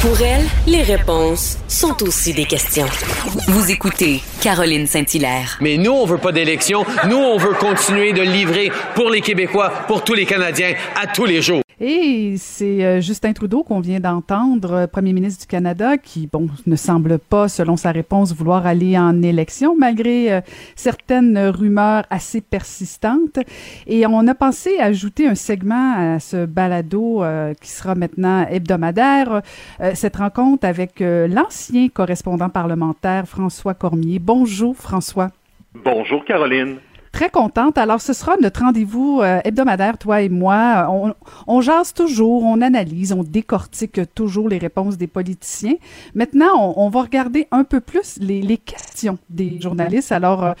Pour elle, les réponses sont aussi des questions. Vous écoutez Caroline Saint-Hilaire. Mais nous, on veut pas d'élection. Nous, on veut continuer de livrer pour les Québécois, pour tous les Canadiens, à tous les jours. Et c'est euh, Justin Trudeau qu'on vient d'entendre, euh, premier ministre du Canada, qui, bon, ne semble pas, selon sa réponse, vouloir aller en élection, malgré euh, certaines rumeurs assez persistantes. Et on a pensé ajouter un segment à ce balado qui sera maintenant hebdomadaire, cette rencontre avec l'ancien correspondant parlementaire François Cormier. Bonjour François. Bonjour Caroline. Très contente. Alors, ce sera notre rendez-vous euh, hebdomadaire, toi et moi. On, on, jase toujours, on analyse, on décortique toujours les réponses des politiciens. Maintenant, on, va regarder un peu plus les, les questions des journalistes. Alors, euh,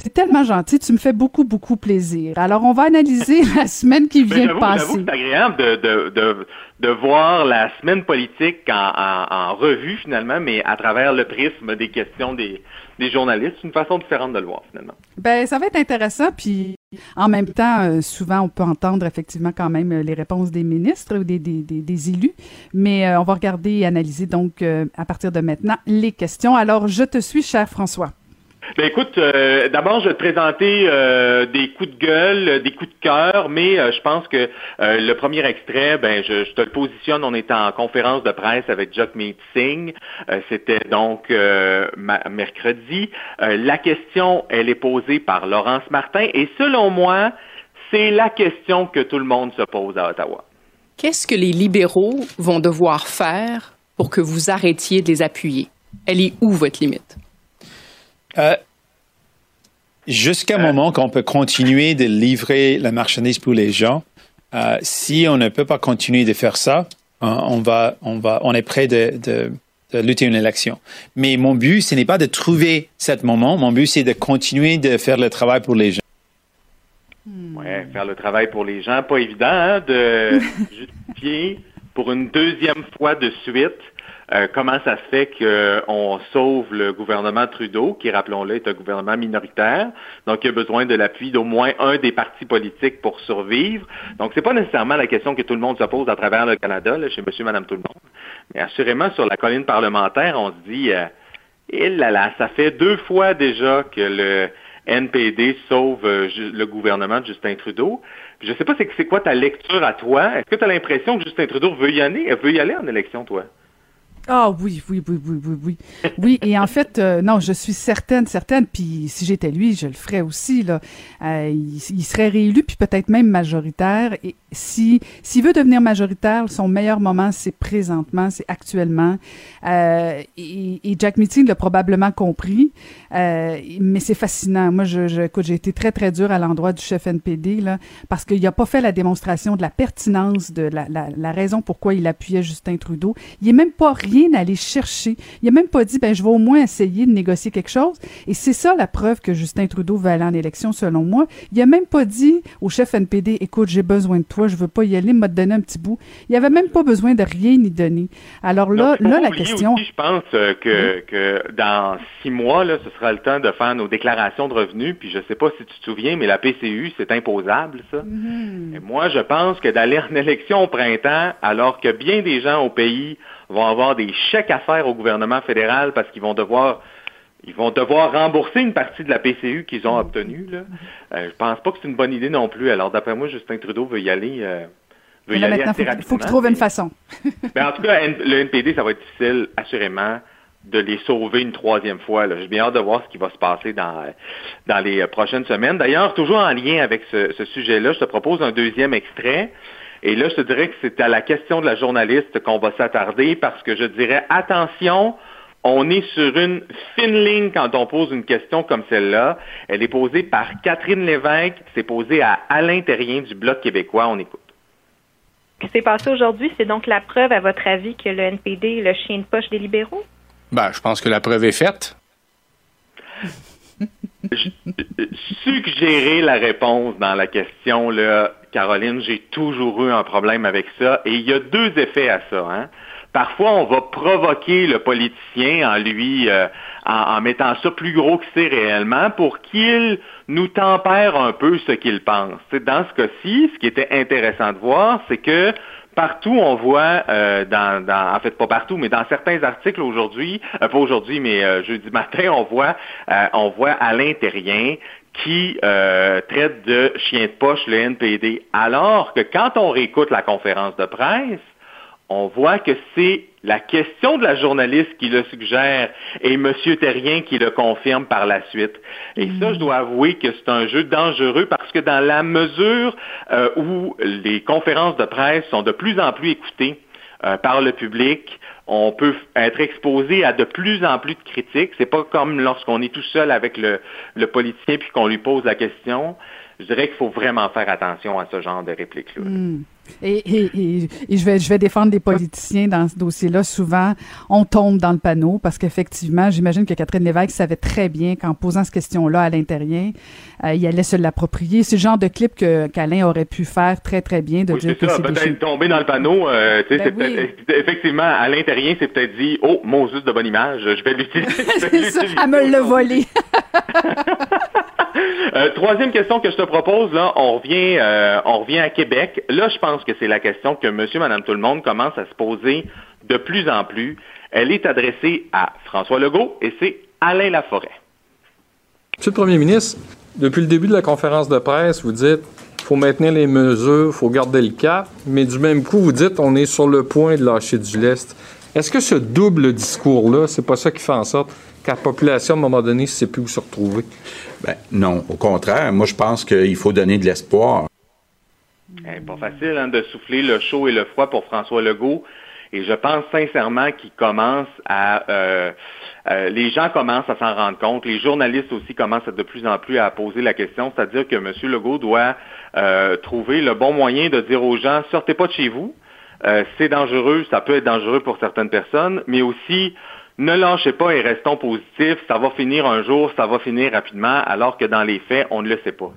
tu es tellement gentil, tu me fais beaucoup, beaucoup plaisir. Alors, on va analyser la semaine qui vient de passer. C'est agréable de, de, de, de, voir la semaine politique en, en, en, revue, finalement, mais à travers le prisme des questions des, des journalistes. C'est une façon différente de le voir, finalement. Ben, ça va être intéressant. Puis, en même temps, euh, souvent, on peut entendre effectivement quand même euh, les réponses des ministres ou des, des, des, élus. Mais euh, on va regarder et analyser donc à partir de maintenant les questions. Alors, je te suis, cher François. Ben écoute, euh, d'abord, je vais te présenter euh, des coups de gueule, des coups de cœur, mais euh, je pense que le premier extrait, ben je, te le positionne. On est en conférence de presse avec Jagmeet Singh. C'était donc mercredi. la question, elle est posée par Laurence Martin, et selon moi, c'est la question que tout le monde se pose à Ottawa. Qu'est-ce que les libéraux vont devoir faire pour que vous arrêtiez de les appuyer? Elle est où votre limite? Euh, jusqu'à un euh. moment qu'on peut continuer de livrer la marchandise pour les gens, euh, si on ne peut pas continuer de faire ça, on va, on va, on est prêt de, de, lutter une élection. Mais mon but, ce n'est pas de trouver cet moment. Mon but, c'est de continuer de faire le travail pour les gens. Oui, faire le travail pour les gens, pas évident hein, de justifier pour une deuxième fois de suite euh, comment ça se fait qu'on sauve le gouvernement Trudeau, qui, rappelons-le, est un gouvernement minoritaire, donc il a besoin de l'appui d'au moins un des partis politiques pour survivre. Donc, c'est pas nécessairement la question que tout le monde se pose à travers le Canada, là, chez monsieur, madame, tout le monde. Mais assurément, sur la colline parlementaire, on se dit, euh, il là là, ça fait deux fois déjà que le NPD sauve euh, le gouvernement de Justin Trudeau. Je sais pas, c'est quoi ta lecture à toi? Est-ce que tu as l'impression que Justin Trudeau veut y aller, veut y aller en élection, toi? Ah oui, oui, oui, oui, oui, oui. Et en fait, euh, non, je suis certaine, certaine, puis si j'étais lui, je le ferais aussi, là. Euh, il, serait réélu, puis peut-être même majoritaire. Et si s'il veut devenir majoritaire, son meilleur moment, c'est présentement, c'est actuellement. Euh, et, Jack Meeting l'a probablement compris, mais c'est fascinant. Moi, je, écoute, j'ai été très, très dur à l'endroit du chef NPD, là, parce qu'il n'a pas fait la démonstration de la pertinence, de la, la, raison pourquoi il appuyait Justin Trudeau. Il est même pas rien aller chercher. Il a même pas dit, ben, je vais au moins essayer de négocier quelque chose. Et c'est ça la preuve que Justin Trudeau va aller en élection, selon moi. Il a même pas dit au chef NPD, écoute, j'ai besoin de toi, je veux pas y aller, m'a donné un petit bout. Il avait même pas besoin de rien ni donner. Alors là, là, la question. je pense euh, que, que dans six mois, là, ce sera le temps de faire nos déclarations de revenus. Puis je sais pas si tu te souviens, mais la PCU, c'est imposable, ça. Mm-hmm. Et moi, je pense que d'aller en élection au printemps, alors que bien des gens au pays vont avoir des chèques à faire au gouvernement fédéral parce qu'ils vont devoir ils vont devoir rembourser une partie de la PCU qu'ils ont obtenue. Là. Euh, je pense pas que c'est une bonne idée non plus. Alors d'après moi, Justin Trudeau veut y aller. Euh, veut y aller assez Il faut qu'il trouve une façon. mais en tout cas, le NPD, ça va être difficile, assurément, de les sauver une troisième fois. J'ai bien hâte de voir ce qui va se passer dans, dans les prochaines semaines. D'ailleurs, toujours en lien avec ce, ce sujet-là, je te propose un deuxième extrait. Et là, je te dirais que c'est à la question de la journaliste qu'on va s'attarder parce que je dirais attention, on est sur une fine ligne quand on pose une question comme celle-là. Elle est posée par Catherine Lévesque, c'est posé à Alain Terrien du Bloc québécois. On écoute. Ce qui s'est passé aujourd'hui, c'est donc la preuve, à votre avis, que le NPD est le chien de poche des libéraux? Ben, je pense que la preuve est faite. Suggérer la réponse dans la question, là, Caroline, j'ai toujours eu un problème avec ça. Et il y a deux effets à ça. Hein. Parfois, on va provoquer le politicien en lui, euh, en, mettant ça plus gros que c'est réellement pour qu'il nous tempère un peu ce qu'il pense. dans ce cas-ci, ce qui était intéressant de voir, c'est que partout, on voit, euh, dans, dans, en fait pas partout, mais dans certains articles aujourd'hui, euh, pas aujourd'hui, mais euh, jeudi matin, on voit, on voit Alain Terrien qui traite de chien de poche le NPD, alors que quand on réécoute la conférence de presse, on voit que c'est la question de la journaliste qui le suggère et M. Terrien qui le confirme par la suite. Et ça, je dois avouer que c'est un jeu dangereux parce que dans la mesure euh, où les conférences de presse sont de plus en plus écoutées euh, par le public, on peut être exposé à de plus en plus de critiques. C'est pas comme lorsqu'on est tout seul avec le, le politicien puis qu'on lui pose la question. Je dirais qu'il faut vraiment faire attention à ce genre de répliques-là. Hmm. Et, je, vais, je vais défendre les politiciens dans ce dossier-là. Souvent, on tombe dans le panneau parce qu'effectivement, j'imagine que Catherine Lévesque savait très bien qu'en posant cette question-là à l'intérieur, euh, il allait se l'approprier. C'est le genre de clip que qu'Alain aurait pu faire très, très bien, de dire que c'est peut-être tomber dans le panneau. Euh, ben effectivement, à l'intérieur, c'est peut-être dit « Oh, mon juste de bonne image, je vais l'utiliser. » C'est ça, à me le voler. Euh, troisième question que je te propose, là, on revient, on revient à Québec. Là, je pense que c'est la question que monsieur, madame, tout le monde commence à se poser de plus en plus. Elle est adressée à François Legault et c'est Alain Laforêt. Monsieur le Premier ministre, depuis le début de la conférence de presse, vous dites faut maintenir les mesures, faut garder le cap, mais du même coup, vous dites on est sur le point de lâcher du lest. Est-ce que ce double discours-là, c'est pas ça qui fait en sorte qu'à la population, à un moment donné, ne sait plus où se retrouver? Ben, non, au contraire. Moi, je pense qu'il faut donner de l'espoir. Eh, pas facile hein, de souffler le chaud et le froid pour François Legault. Et je pense sincèrement qu'il commence à... Euh, euh, les gens commencent à s'en rendre compte. Les journalistes aussi commencent de plus en plus à poser la question. C'est-à-dire que M. Legault doit euh, trouver le bon moyen de dire aux gens, sortez pas de chez vous. c'est dangereux, ça peut être dangereux pour certaines personnes, mais aussi ne lâchez pas et restons positifs. Ça va finir un jour, ça va finir rapidement, alors que dans les faits, on ne le sait pas.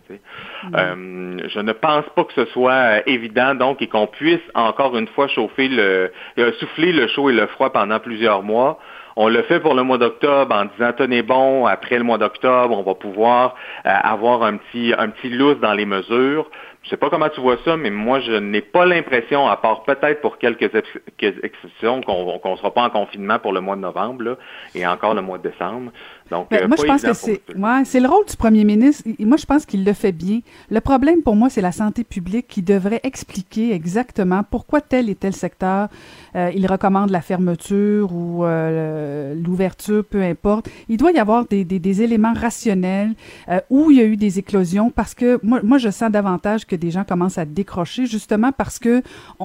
Mm. Euh, je ne pense pas que ce soit euh, évident, donc, et qu'on puisse encore une fois chauffer le, euh, souffler le chaud et le froid pendant plusieurs mois. On le fait pour le mois d'octobre en disant tenez bon, après le mois d'octobre, on va pouvoir avoir un petit un petit lousse dans les mesures. Je sais pas comment tu vois ça, mais moi, je n'ai pas l'impression, à part peut-être pour quelques exceptions, qu'on ne sera pas en confinement pour le mois de novembre et encore le mois de décembre. Donc, ben, euh, moi, je pense que c'est ouais, c'est le rôle du premier ministre. moi, je pense qu'il le fait bien. Le problème pour moi, c'est la santé publique qui devrait expliquer exactement pourquoi tel et tel secteur euh, il recommande la fermeture ou euh, l'ouverture, peu importe. Il doit y avoir des, des, des éléments rationnels où il y a eu des éclosions parce que moi, moi, je sens davantage que des gens commencent à décrocher justement parce que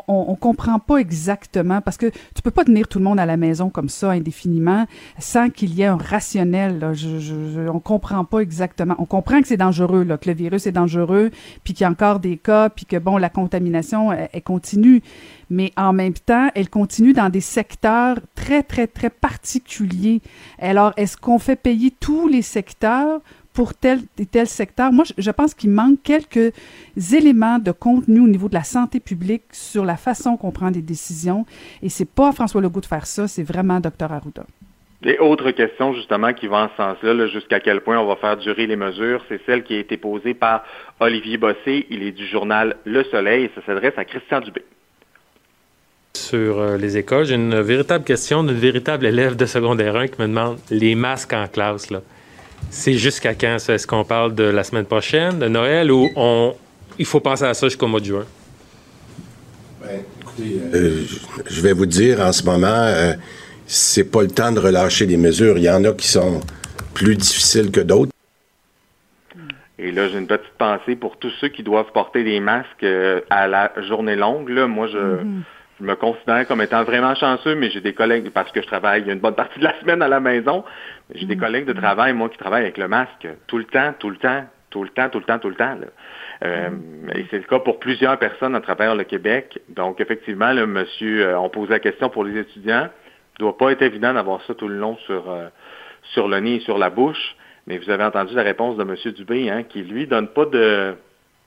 on, comprend pas exactement parce que tu peux pas tenir tout le monde à la maison comme ça indéfiniment sans qu'il y ait un rationnel on Je, on comprend pas exactement. On comprend que c'est dangereux, là, que le virus est dangereux, puis qu'il y a encore des cas, puis que bon, la contamination elle, continue. Mais en même temps, elle continue dans des secteurs très très très particuliers. Alors, est-ce qu'on fait payer tous les secteurs pour tel et tel secteur. Moi, je, pense qu'il manque quelques éléments de contenu au niveau de la santé publique sur la façon qu'on prend des décisions. Et c'est pas François Legault de faire ça, c'est vraiment Dr. Arruda. Et autre question justement qui va en ce sens-là, jusqu'à quel point on va faire durer les mesures, c'est celle qui a été posée par Olivier Bossé. Il est du journal Le Soleil et ça s'adresse à Christian Dubé. Sur euh, les écoles, j'ai une véritable question d'une véritable élève de secondaire 1 qui me demande les masques en classe. Là. C'est jusqu'à quand ça? Est-ce qu'on parle de la semaine prochaine, de Noël, ou on... il faut penser à ça jusqu'au mois de juin? Ben, écoutez, euh, je vais vous dire en ce moment... Euh, c'est pas le temps de relâcher des mesures. Il y en a qui sont plus difficiles que d'autres. Et là, j'ai une petite pensée pour tous ceux qui doivent porter des masques euh, à la journée longue. Là, moi, mm-hmm. Je, me considère comme étant vraiment chanceux, mais j'ai des collègues, parce que je travaille une bonne partie de la semaine à la maison, j'ai des mm-hmm. collègues de travail, moi, qui travaillent avec le masque tout le temps, tout le temps, tout le temps, tout le temps, tout le temps. Euh, mm-hmm. et c'est le cas pour plusieurs personnes à travers le Québec. Donc, effectivement, le monsieur, euh, on pose la question pour les étudiants doit pas être évident d'avoir ça tout le long sur, euh, sur le nez et sur la bouche. Mais vous avez entendu la réponse de M. Dubé, hein, qui lui donne pas de,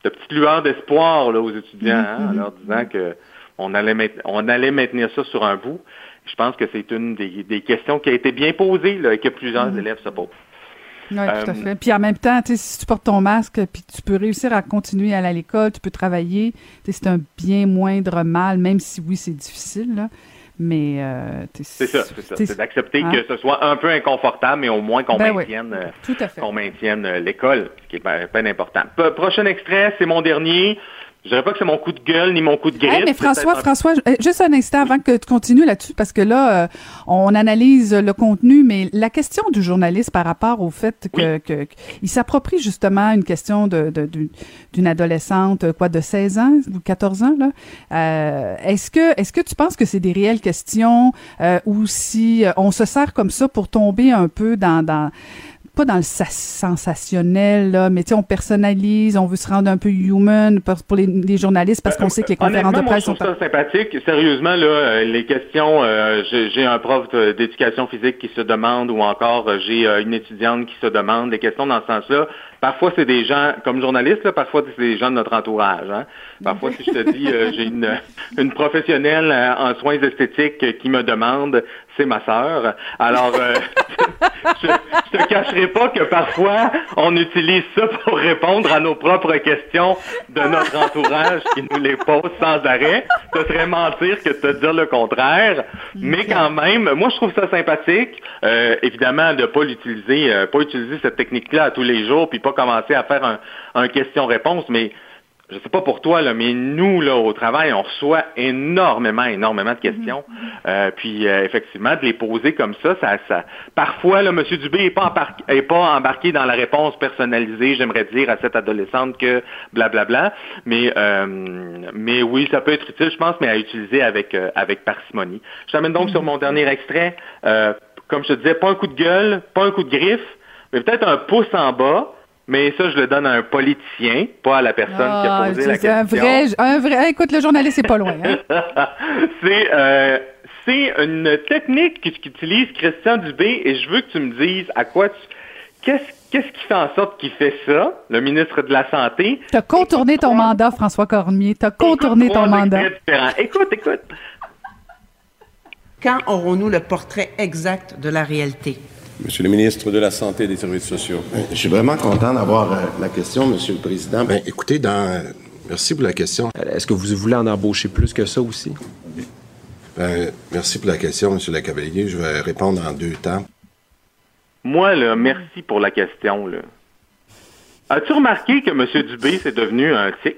de petite lueur d'espoir aux étudiants, hein, en leur disant que on allait, on allait maintenir ça sur un bout. Je pense que c'est une des, des, questions qui a été bien posée là, et que plusieurs mm-hmm. élèves se posent. Oui, tout à fait. Puis en même temps, si tu portes ton masque, puis tu peux réussir à continuer à aller à l'école, tu peux travailler, c'est un bien moindre mal, même si oui, c'est difficile. Là. Mais euh, c'est ça, c'est ça. C'est d'accepter hein? que ce soit un peu inconfortable, mais au moins qu'on ben maintienne, qu'on maintienne l'école, ce qui est bien important. Prochain extrait, c'est mon dernier. Je dirais pas que c'est mon coup de gueule ni mon coup de griffe. mais François, François, euh, juste un instant avant que tu continues là-dessus, parce que là, euh, on analyse le contenu, mais la question du journaliste par rapport au fait que, que, il s'approprie justement une question de, d'une adolescente, quoi, de 16 ans ou 14 ans là. Euh, est-ce que est-ce que tu penses que c'est des réelles questions ou si on se sert comme ça pour tomber un peu dans dans pas dans le sensationnel, là, mais on personnalise, on veut se rendre un peu human pour, les, journalistes parce qu'on sait que les conférences de presse sont... ça sympathique. Sérieusement, là, euh, les questions, euh, j'ai un prof d'éducation physique qui se demande ou encore euh, j'ai une étudiante qui se demande, des questions dans ce sens-là, Parfois, c'est des gens, comme journaliste, là, parfois, c'est des gens de notre entourage. Hein. Parfois, si je te dis, euh, j'ai une, une professionnelle euh, en soins esthétiques qui me demande, c'est ma sœur. Alors, euh, je, je te cacherai pas que parfois, on utilise ça pour répondre à nos propres questions de notre entourage qui nous les pose sans arrêt. Ce serait mentir que de te dire le contraire. Mais quand même, moi, je trouve ça sympathique. évidemment, de pas l'utiliser, pas utiliser cette technique-là à tous les jours, puis pas commencer à faire un, un question-réponse, mais je sais pas pour toi, là, mais nous, là, au travail, on reçoit énormément, énormément de questions. Mhm. Euh, puis, euh, effectivement, de les poser comme ça, ça, ça... parfois, là, M. Dubé n'est pas, est pas embarqué dans la réponse personnalisée, j'aimerais dire, à cette adolescente que blablabla. Bla, bla. Mais, euh, mais oui, ça peut être utile, je pense, mais à utiliser avec, avec parcimonie. Je t'amène donc sur mon dernier extrait. comme je te disais, pas un coup de gueule, pas un coup de griffe, mais peut-être un pouce en bas mais ça, je le donne à un politicien, pas à la personne qui a ah, posé la question. Un vrai, un vrai, écoute, le journaliste, c'est pas loin. Hein? c'est, euh, c'est une technique qu'utilise Christian Dubé et je veux que tu me dises à quoi tu... Qu'est-ce, qu'est-ce qui fait en sorte qu'il fait ça, le ministre de la Santé? Tu as contourné ton mandat, François Cormier. Tu as contourné ton mandat. Écoute, écoute. Quand aurons-nous le portrait exact de la réalité? Monsieur le ministre de la Santé et des Services sociaux. Ben, je suis vraiment content d'avoir euh, la question, Monsieur le Président. Ben, écoutez, dans... merci pour la question. Euh, est-ce que vous voulez en embaucher plus que ça aussi? Ben, merci pour la question, Monsieur le Cavalier. Je vais répondre en deux temps. Moi, là, merci pour la question. Là. As-tu remarqué que M. Dubé, c'est devenu un tic?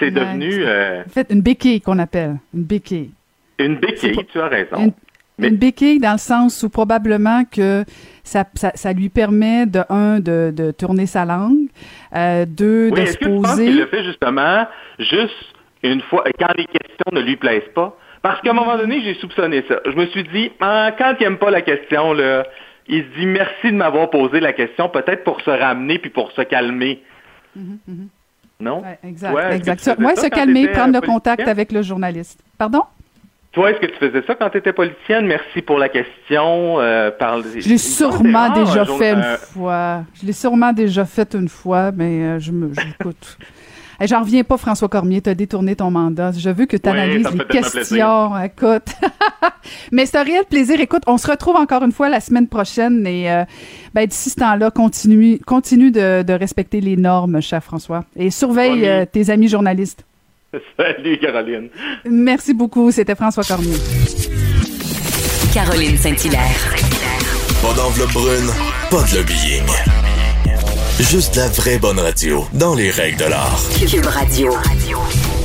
C'est devenu... Euh... En fait, une béquille qu'on appelle. Une béquille. Une béquille, tu as raison. Une béquille dans le sens où probablement que ça, ça, lui permet de un de, de tourner sa langue, euh, deux de se poser. Il le fait justement juste une fois quand les questions ne lui plaisent pas? Parce qu'à un moment donné, j'ai soupçonné ça. Je me suis dit, ah, quand il n'aime pas la question, là, il se dit merci de m'avoir posé la question, peut-être pour se ramener puis pour se calmer. Mm-hmm, mm-hmm. Non? exact. exact. Moi, se calmer, prendre le contact avec le journaliste. Pardon? Toi, est-ce que tu faisais ça quand tu étais politicienne? Merci pour la question. Euh, Je l'ai sûrement déjà fait une fois. Je l'ai sûrement déjà fait une fois, mais euh, je me j'écoute. J'en reviens pas, François Cormier, tu as détourné ton mandat. Je veux que tu analyses les questions. Écoute. Mais c'est un réel plaisir. Écoute, on se retrouve encore une fois la semaine prochaine et euh, ben, d'ici ce temps-là, continue, continue de, de, respecter les normes, cher François. Et surveille euh, tes amis journalistes. Salut, Caroline. Merci beaucoup. C'était François Cormier. Caroline Saint-Hilaire. Pas d'enveloppe brune, pas de lobbying. Juste la vraie bonne radio, dans les règles de l'art. Cube Radio.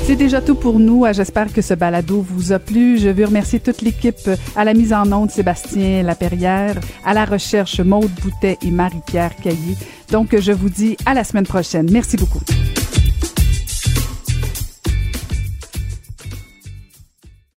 C'est déjà tout pour nous. J'espère que ce balado vous a plu. Je veux remercier toute l'équipe à la mise en onde, Sébastien Laperrière, à la recherche, Maude Boutet et Marie-Pierre Caillé. Donc, je vous dis à la semaine prochaine. Merci beaucoup.